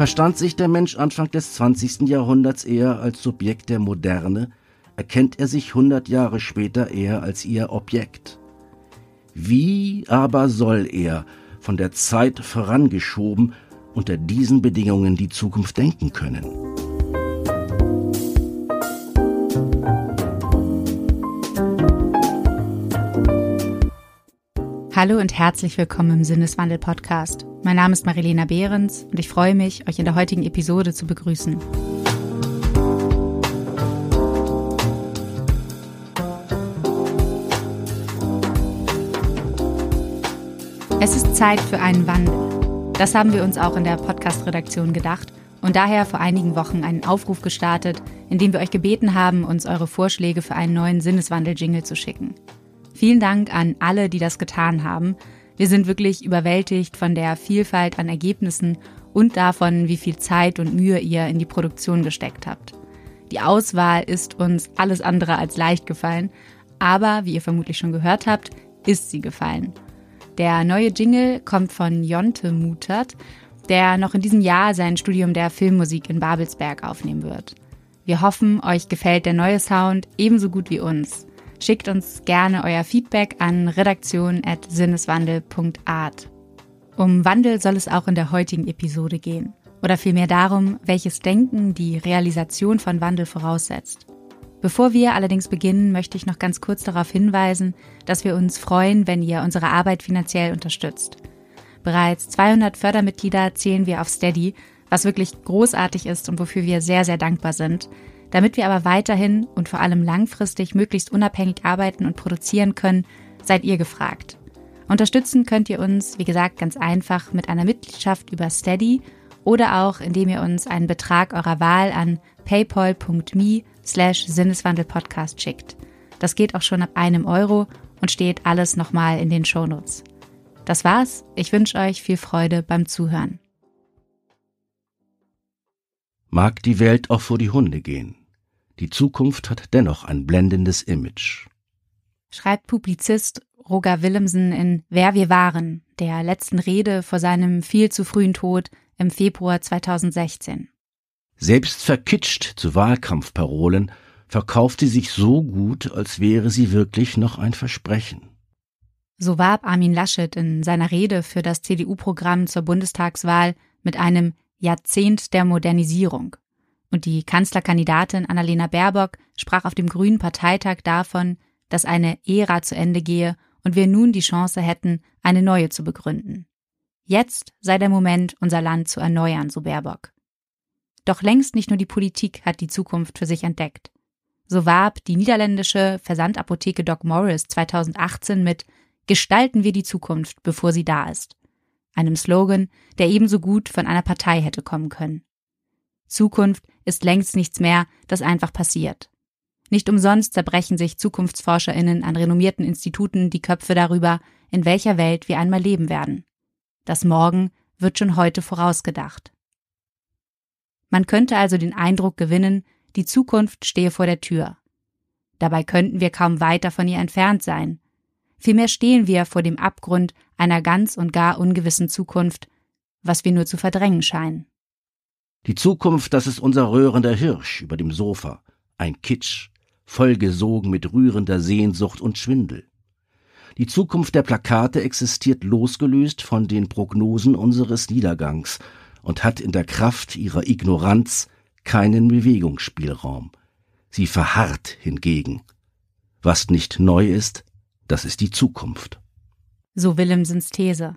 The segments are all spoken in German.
Verstand sich der Mensch Anfang des 20. Jahrhunderts eher als Subjekt der Moderne, erkennt er sich 100 Jahre später eher als ihr Objekt. Wie aber soll er, von der Zeit vorangeschoben, unter diesen Bedingungen die Zukunft denken können? Hallo und herzlich willkommen im Sinneswandel Podcast. Mein Name ist Marilena Behrens und ich freue mich, euch in der heutigen Episode zu begrüßen. Es ist Zeit für einen Wandel. Das haben wir uns auch in der Podcast-Redaktion gedacht und daher vor einigen Wochen einen Aufruf gestartet, in dem wir euch gebeten haben, uns eure Vorschläge für einen neuen Sinneswandel-Jingle zu schicken. Vielen Dank an alle, die das getan haben. Wir sind wirklich überwältigt von der Vielfalt an Ergebnissen und davon, wie viel Zeit und Mühe ihr in die Produktion gesteckt habt. Die Auswahl ist uns alles andere als leicht gefallen, aber wie ihr vermutlich schon gehört habt, ist sie gefallen. Der neue Jingle kommt von Jonte Mutert, der noch in diesem Jahr sein Studium der Filmmusik in Babelsberg aufnehmen wird. Wir hoffen, euch gefällt der neue Sound ebenso gut wie uns. Schickt uns gerne euer Feedback an redaktion.sinneswandel.art. Um Wandel soll es auch in der heutigen Episode gehen. Oder vielmehr darum, welches Denken die Realisation von Wandel voraussetzt. Bevor wir allerdings beginnen, möchte ich noch ganz kurz darauf hinweisen, dass wir uns freuen, wenn ihr unsere Arbeit finanziell unterstützt. Bereits 200 Fördermitglieder zählen wir auf Steady, was wirklich großartig ist und wofür wir sehr, sehr dankbar sind. Damit wir aber weiterhin und vor allem langfristig möglichst unabhängig arbeiten und produzieren können, seid ihr gefragt. Unterstützen könnt ihr uns, wie gesagt, ganz einfach mit einer Mitgliedschaft über Steady oder auch indem ihr uns einen Betrag eurer Wahl an paypal.me slash Sinneswandelpodcast schickt. Das geht auch schon ab einem Euro und steht alles nochmal in den Shownotes. Das war's. Ich wünsche euch viel Freude beim Zuhören. Mag die Welt auch vor die Hunde gehen. Die Zukunft hat dennoch ein blendendes Image. Schreibt Publizist Roger Willemsen in Wer wir waren, der letzten Rede vor seinem viel zu frühen Tod im Februar 2016. Selbst verkitscht zu Wahlkampfparolen verkauft sie sich so gut, als wäre sie wirklich noch ein Versprechen. So warb Armin Laschet in seiner Rede für das CDU-Programm zur Bundestagswahl mit einem Jahrzehnt der Modernisierung. Und die Kanzlerkandidatin Annalena Baerbock sprach auf dem Grünen Parteitag davon, dass eine Ära zu Ende gehe und wir nun die Chance hätten, eine neue zu begründen. Jetzt sei der Moment, unser Land zu erneuern, so Baerbock. Doch längst nicht nur die Politik hat die Zukunft für sich entdeckt. So warb die niederländische Versandapotheke Doc Morris 2018 mit Gestalten wir die Zukunft, bevor sie da ist. Einem Slogan, der ebenso gut von einer Partei hätte kommen können. Zukunft ist längst nichts mehr, das einfach passiert. Nicht umsonst zerbrechen sich Zukunftsforscherinnen an renommierten Instituten die Köpfe darüber, in welcher Welt wir einmal leben werden. Das Morgen wird schon heute vorausgedacht. Man könnte also den Eindruck gewinnen, die Zukunft stehe vor der Tür. Dabei könnten wir kaum weiter von ihr entfernt sein. Vielmehr stehen wir vor dem Abgrund einer ganz und gar ungewissen Zukunft, was wir nur zu verdrängen scheinen. Die Zukunft, das ist unser röhrender Hirsch über dem Sofa, ein Kitsch, vollgesogen mit rührender Sehnsucht und Schwindel. Die Zukunft der Plakate existiert losgelöst von den Prognosen unseres Niedergangs und hat in der Kraft ihrer Ignoranz keinen Bewegungsspielraum. Sie verharrt hingegen. Was nicht neu ist, das ist die Zukunft. So Willemsens These.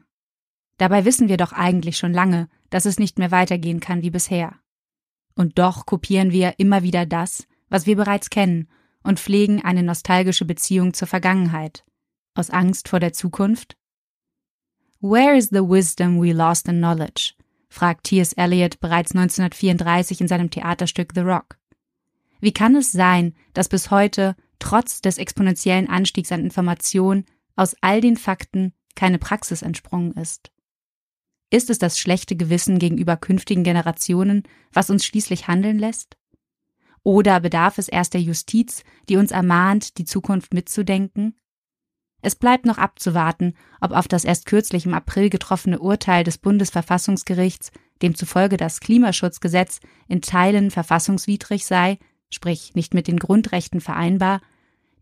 Dabei wissen wir doch eigentlich schon lange, dass es nicht mehr weitergehen kann wie bisher. Und doch kopieren wir immer wieder das, was wir bereits kennen, und pflegen eine nostalgische Beziehung zur Vergangenheit. Aus Angst vor der Zukunft? Where is the wisdom we lost in knowledge? fragt T.S. Eliot bereits 1934 in seinem Theaterstück The Rock. Wie kann es sein, dass bis heute, trotz des exponentiellen Anstiegs an Information, aus all den Fakten keine Praxis entsprungen ist? Ist es das schlechte Gewissen gegenüber künftigen Generationen, was uns schließlich handeln lässt? Oder bedarf es erst der Justiz, die uns ermahnt, die Zukunft mitzudenken? Es bleibt noch abzuwarten, ob auf das erst kürzlich im April getroffene Urteil des Bundesverfassungsgerichts demzufolge das Klimaschutzgesetz in Teilen verfassungswidrig sei, sprich nicht mit den Grundrechten vereinbar,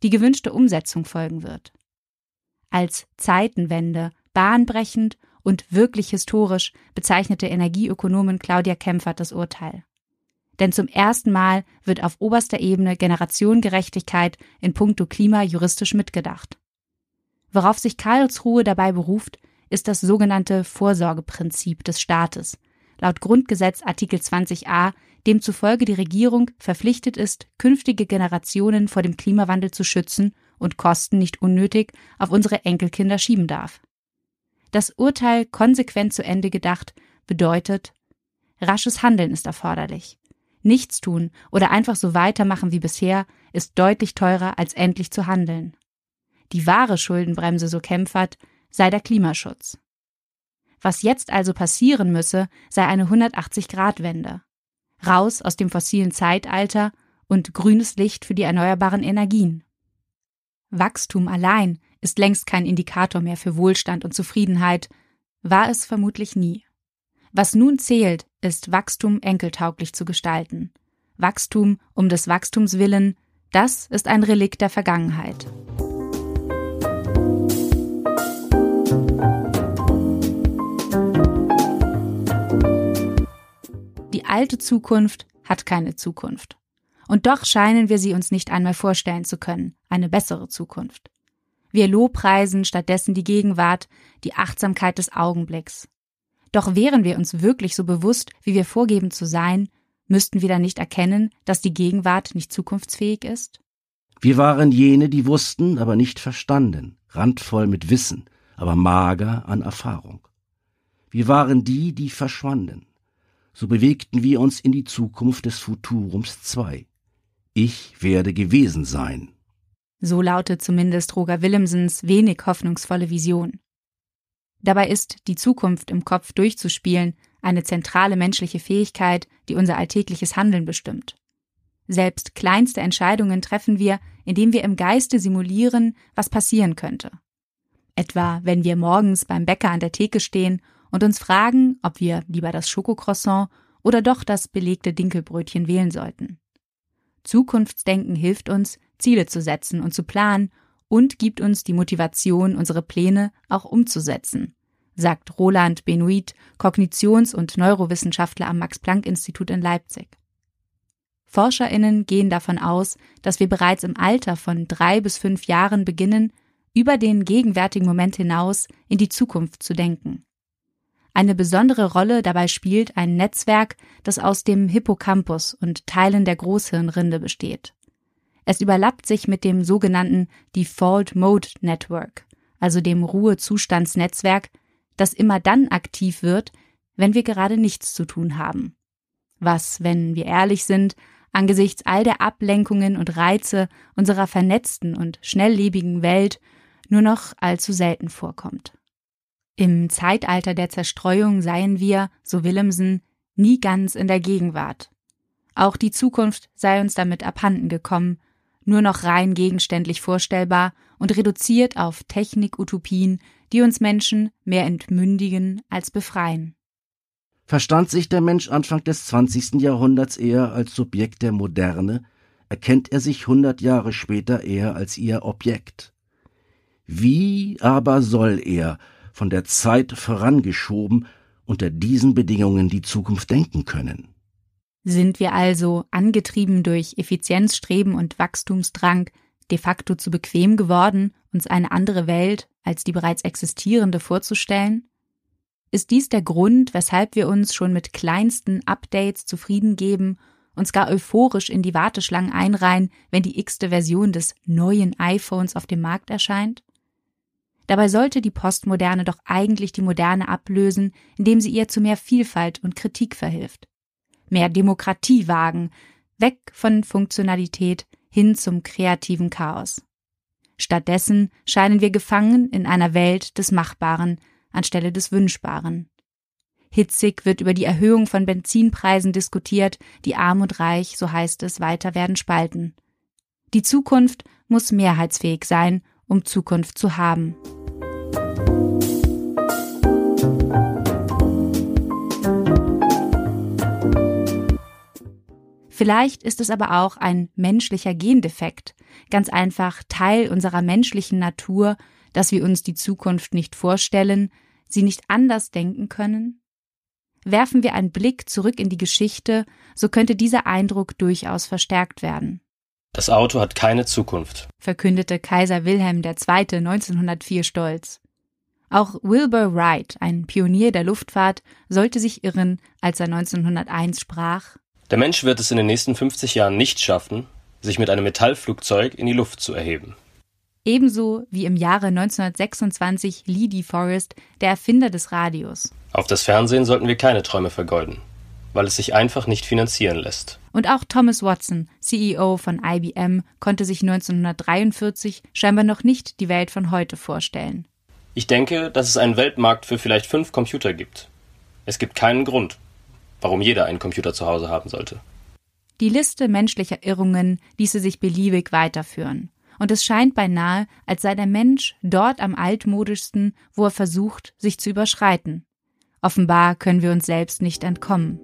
die gewünschte Umsetzung folgen wird. Als Zeitenwende, bahnbrechend und wirklich historisch bezeichnete Energieökonomin Claudia Kempfert das Urteil. Denn zum ersten Mal wird auf oberster Ebene Generationengerechtigkeit in puncto Klima juristisch mitgedacht. Worauf sich Karlsruhe dabei beruft, ist das sogenannte Vorsorgeprinzip des Staates, laut Grundgesetz Artikel 20a, demzufolge die Regierung verpflichtet ist, künftige Generationen vor dem Klimawandel zu schützen und Kosten nicht unnötig auf unsere Enkelkinder schieben darf. Das Urteil konsequent zu Ende gedacht bedeutet, rasches Handeln ist erforderlich. Nichts tun oder einfach so weitermachen wie bisher ist deutlich teurer als endlich zu handeln. Die wahre Schuldenbremse, so Kämpfert, sei der Klimaschutz. Was jetzt also passieren müsse, sei eine 180-Grad-Wende. Raus aus dem fossilen Zeitalter und grünes Licht für die erneuerbaren Energien. Wachstum allein ist längst kein Indikator mehr für Wohlstand und Zufriedenheit, war es vermutlich nie. Was nun zählt, ist Wachstum enkeltauglich zu gestalten. Wachstum um des Wachstums willen, das ist ein Relikt der Vergangenheit. Die alte Zukunft hat keine Zukunft. Und doch scheinen wir sie uns nicht einmal vorstellen zu können, eine bessere Zukunft. Wir lobpreisen stattdessen die Gegenwart, die Achtsamkeit des Augenblicks. Doch wären wir uns wirklich so bewusst, wie wir vorgeben zu sein, müssten wir dann nicht erkennen, dass die Gegenwart nicht zukunftsfähig ist? Wir waren jene, die wussten, aber nicht verstanden, randvoll mit Wissen, aber mager an Erfahrung. Wir waren die, die verschwanden. So bewegten wir uns in die Zukunft des Futurums II. Ich werde gewesen sein. So lautet zumindest Roger Willemsens wenig hoffnungsvolle Vision. Dabei ist die Zukunft im Kopf durchzuspielen eine zentrale menschliche Fähigkeit, die unser alltägliches Handeln bestimmt. Selbst kleinste Entscheidungen treffen wir, indem wir im Geiste simulieren, was passieren könnte. Etwa, wenn wir morgens beim Bäcker an der Theke stehen und uns fragen, ob wir lieber das Schokocroissant oder doch das belegte Dinkelbrötchen wählen sollten. Zukunftsdenken hilft uns, Ziele zu setzen und zu planen und gibt uns die Motivation, unsere Pläne auch umzusetzen, sagt Roland Benoit, Kognitions- und Neurowissenschaftler am Max-Planck-Institut in Leipzig. ForscherInnen gehen davon aus, dass wir bereits im Alter von drei bis fünf Jahren beginnen, über den gegenwärtigen Moment hinaus in die Zukunft zu denken. Eine besondere Rolle dabei spielt ein Netzwerk, das aus dem Hippocampus und Teilen der Großhirnrinde besteht. Es überlappt sich mit dem sogenannten Default Mode Network, also dem Ruhezustandsnetzwerk, das immer dann aktiv wird, wenn wir gerade nichts zu tun haben. Was, wenn wir ehrlich sind, angesichts all der Ablenkungen und Reize unserer vernetzten und schnelllebigen Welt nur noch allzu selten vorkommt. Im Zeitalter der Zerstreuung seien wir, so Willemsen, nie ganz in der Gegenwart. Auch die Zukunft sei uns damit abhanden gekommen, nur noch rein gegenständlich vorstellbar und reduziert auf Technik-Utopien, die uns Menschen mehr entmündigen als befreien. Verstand sich der Mensch Anfang des 20. Jahrhunderts eher als Subjekt der Moderne, erkennt er sich hundert Jahre später eher als ihr Objekt. Wie aber soll er, von der Zeit vorangeschoben, unter diesen Bedingungen die Zukunft denken können? Sind wir also, angetrieben durch Effizienzstreben und Wachstumsdrang, de facto zu bequem geworden, uns eine andere Welt als die bereits existierende vorzustellen? Ist dies der Grund, weshalb wir uns schon mit kleinsten Updates zufrieden geben, uns gar euphorisch in die Warteschlangen einreihen, wenn die x-te Version des neuen iPhones auf dem Markt erscheint? Dabei sollte die Postmoderne doch eigentlich die Moderne ablösen, indem sie ihr zu mehr Vielfalt und Kritik verhilft mehr Demokratie wagen, weg von Funktionalität hin zum kreativen Chaos. Stattdessen scheinen wir gefangen in einer Welt des Machbaren anstelle des Wünschbaren. Hitzig wird über die Erhöhung von Benzinpreisen diskutiert, die arm und reich, so heißt es, weiter werden spalten. Die Zukunft muss mehrheitsfähig sein, um Zukunft zu haben. Vielleicht ist es aber auch ein menschlicher Gendefekt, ganz einfach Teil unserer menschlichen Natur, dass wir uns die Zukunft nicht vorstellen, sie nicht anders denken können? Werfen wir einen Blick zurück in die Geschichte, so könnte dieser Eindruck durchaus verstärkt werden. Das Auto hat keine Zukunft, verkündete Kaiser Wilhelm II. 1904 stolz. Auch Wilbur Wright, ein Pionier der Luftfahrt, sollte sich irren, als er 1901 sprach Der Mensch wird es in den nächsten 50 Jahren nicht schaffen, sich mit einem Metallflugzeug in die Luft zu erheben. Ebenso wie im Jahre 1926 Lee DeForest, der Erfinder des Radios. Auf das Fernsehen sollten wir keine Träume vergeuden, weil es sich einfach nicht finanzieren lässt. Und auch Thomas Watson, CEO von IBM, konnte sich 1943 scheinbar noch nicht die Welt von heute vorstellen. Ich denke, dass es einen Weltmarkt für vielleicht fünf Computer gibt. Es gibt keinen Grund, warum jeder einen Computer zu Hause haben sollte. Die Liste menschlicher Irrungen ließe sich beliebig weiterführen und es scheint beinahe, als sei der Mensch dort am altmodischsten, wo er versucht, sich zu überschreiten. Offenbar können wir uns selbst nicht entkommen.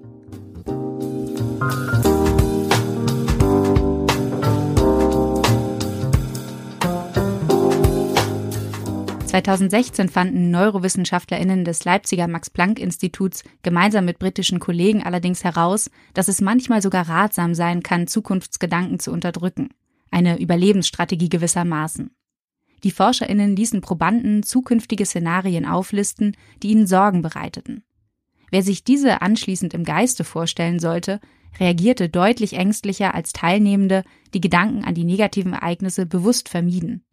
(2016) fanden NeurowissenschaftlerInnen des Leipziger Max-Planck-Instituts gemeinsam mit britischen Kollegen allerdings heraus, dass es manchmal sogar ratsam sein kann, Zukunftsgedanken zu unterdrücken eine Überlebensstrategie gewissermaßen. Die ForscherInnen ließen Probanden zukünftige Szenarien auflisten, die ihnen Sorgen bereiteten. Wer sich diese anschließend im Geiste vorstellen sollte, reagierte deutlich ängstlicher als Teilnehmende, die Gedanken an die negativen Ereignisse bewusst vermieden.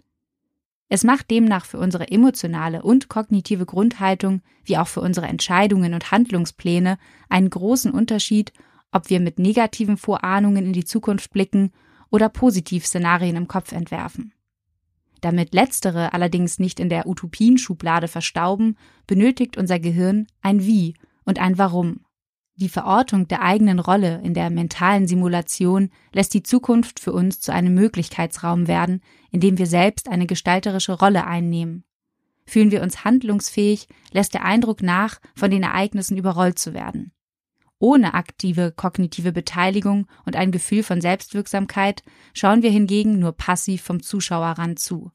Es macht demnach für unsere emotionale und kognitive Grundhaltung wie auch für unsere Entscheidungen und Handlungspläne einen großen Unterschied, ob wir mit negativen Vorahnungen in die Zukunft blicken oder Positivszenarien im Kopf entwerfen. Damit letztere allerdings nicht in der Utopienschublade verstauben, benötigt unser Gehirn ein Wie und ein Warum. Die Verortung der eigenen Rolle in der mentalen Simulation lässt die Zukunft für uns zu einem Möglichkeitsraum werden, in dem wir selbst eine gestalterische Rolle einnehmen. Fühlen wir uns handlungsfähig, lässt der Eindruck nach, von den Ereignissen überrollt zu werden. Ohne aktive kognitive Beteiligung und ein Gefühl von Selbstwirksamkeit schauen wir hingegen nur passiv vom Zuschauerrand zu.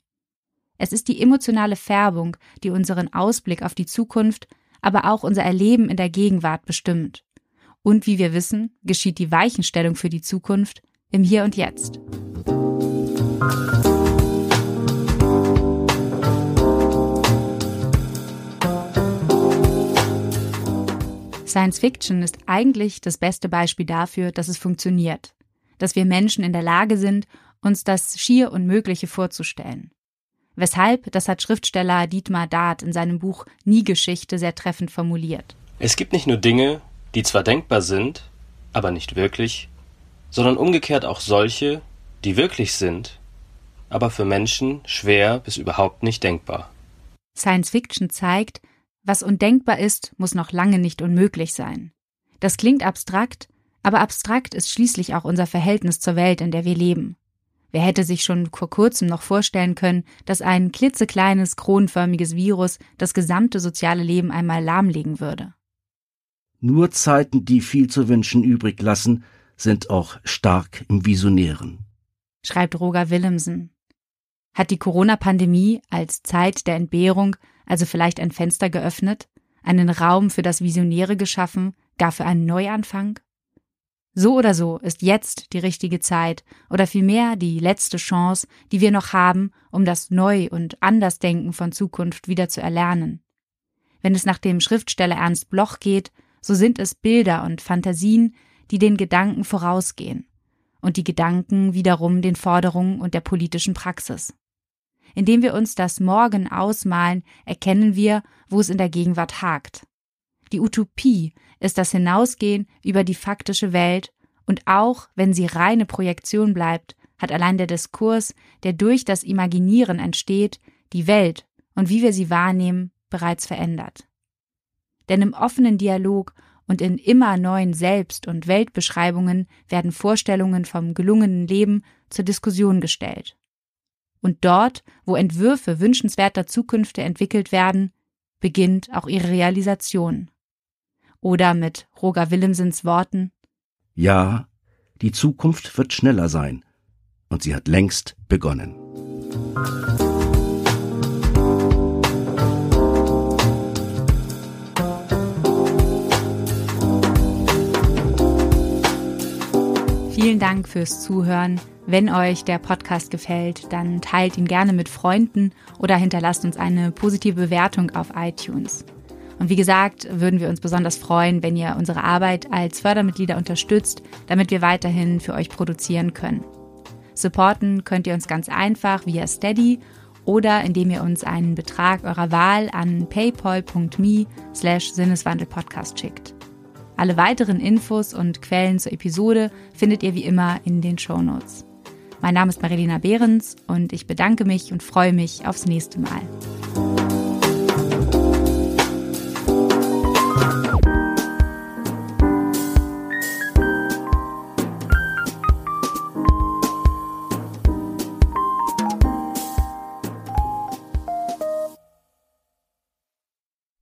Es ist die emotionale Färbung, die unseren Ausblick auf die Zukunft, aber auch unser Erleben in der Gegenwart bestimmt. Und wie wir wissen, geschieht die Weichenstellung für die Zukunft im Hier und Jetzt. Science Fiction ist eigentlich das beste Beispiel dafür, dass es funktioniert, dass wir Menschen in der Lage sind, uns das schier Unmögliche vorzustellen. Weshalb, das hat Schriftsteller Dietmar Dart in seinem Buch Nie Geschichte sehr treffend formuliert. Es gibt nicht nur Dinge, die zwar denkbar sind, aber nicht wirklich, sondern umgekehrt auch solche, die wirklich sind, aber für Menschen schwer bis überhaupt nicht denkbar. Science Fiction zeigt, was undenkbar ist, muss noch lange nicht unmöglich sein. Das klingt abstrakt, aber abstrakt ist schließlich auch unser Verhältnis zur Welt, in der wir leben. Wer hätte sich schon vor kurzem noch vorstellen können, dass ein klitzekleines, kronenförmiges Virus das gesamte soziale Leben einmal lahmlegen würde? Nur Zeiten, die viel zu wünschen übrig lassen, sind auch stark im Visionären. Schreibt Roger Willemsen. Hat die Corona-Pandemie als Zeit der Entbehrung also vielleicht ein Fenster geöffnet, einen Raum für das Visionäre geschaffen, gar für einen Neuanfang? So oder so ist jetzt die richtige Zeit oder vielmehr die letzte Chance, die wir noch haben, um das Neu- und Andersdenken von Zukunft wieder zu erlernen. Wenn es nach dem Schriftsteller Ernst Bloch geht, so sind es Bilder und Fantasien, die den Gedanken vorausgehen und die Gedanken wiederum den Forderungen und der politischen Praxis. Indem wir uns das Morgen ausmalen, erkennen wir, wo es in der Gegenwart hakt. Die Utopie ist das Hinausgehen über die faktische Welt und auch wenn sie reine Projektion bleibt, hat allein der Diskurs, der durch das Imaginieren entsteht, die Welt und wie wir sie wahrnehmen, bereits verändert. Denn im offenen Dialog und in immer neuen Selbst- und Weltbeschreibungen werden Vorstellungen vom gelungenen Leben zur Diskussion gestellt. Und dort, wo Entwürfe wünschenswerter Zukünfte entwickelt werden, beginnt auch ihre Realisation. Oder mit Roger Willemsens Worten Ja, Die Zukunft wird schneller sein. Und sie hat längst begonnen. Vielen Dank fürs Zuhören. Wenn euch der Podcast gefällt, dann teilt ihn gerne mit Freunden oder hinterlasst uns eine positive Bewertung auf iTunes. Und wie gesagt, würden wir uns besonders freuen, wenn ihr unsere Arbeit als Fördermitglieder unterstützt, damit wir weiterhin für euch produzieren können. Supporten könnt ihr uns ganz einfach via Steady oder indem ihr uns einen Betrag eurer Wahl an paypal.me slash sinneswandelpodcast schickt. Alle weiteren Infos und Quellen zur Episode findet ihr wie immer in den Show Notes. Mein Name ist Marilena Behrens und ich bedanke mich und freue mich aufs nächste Mal.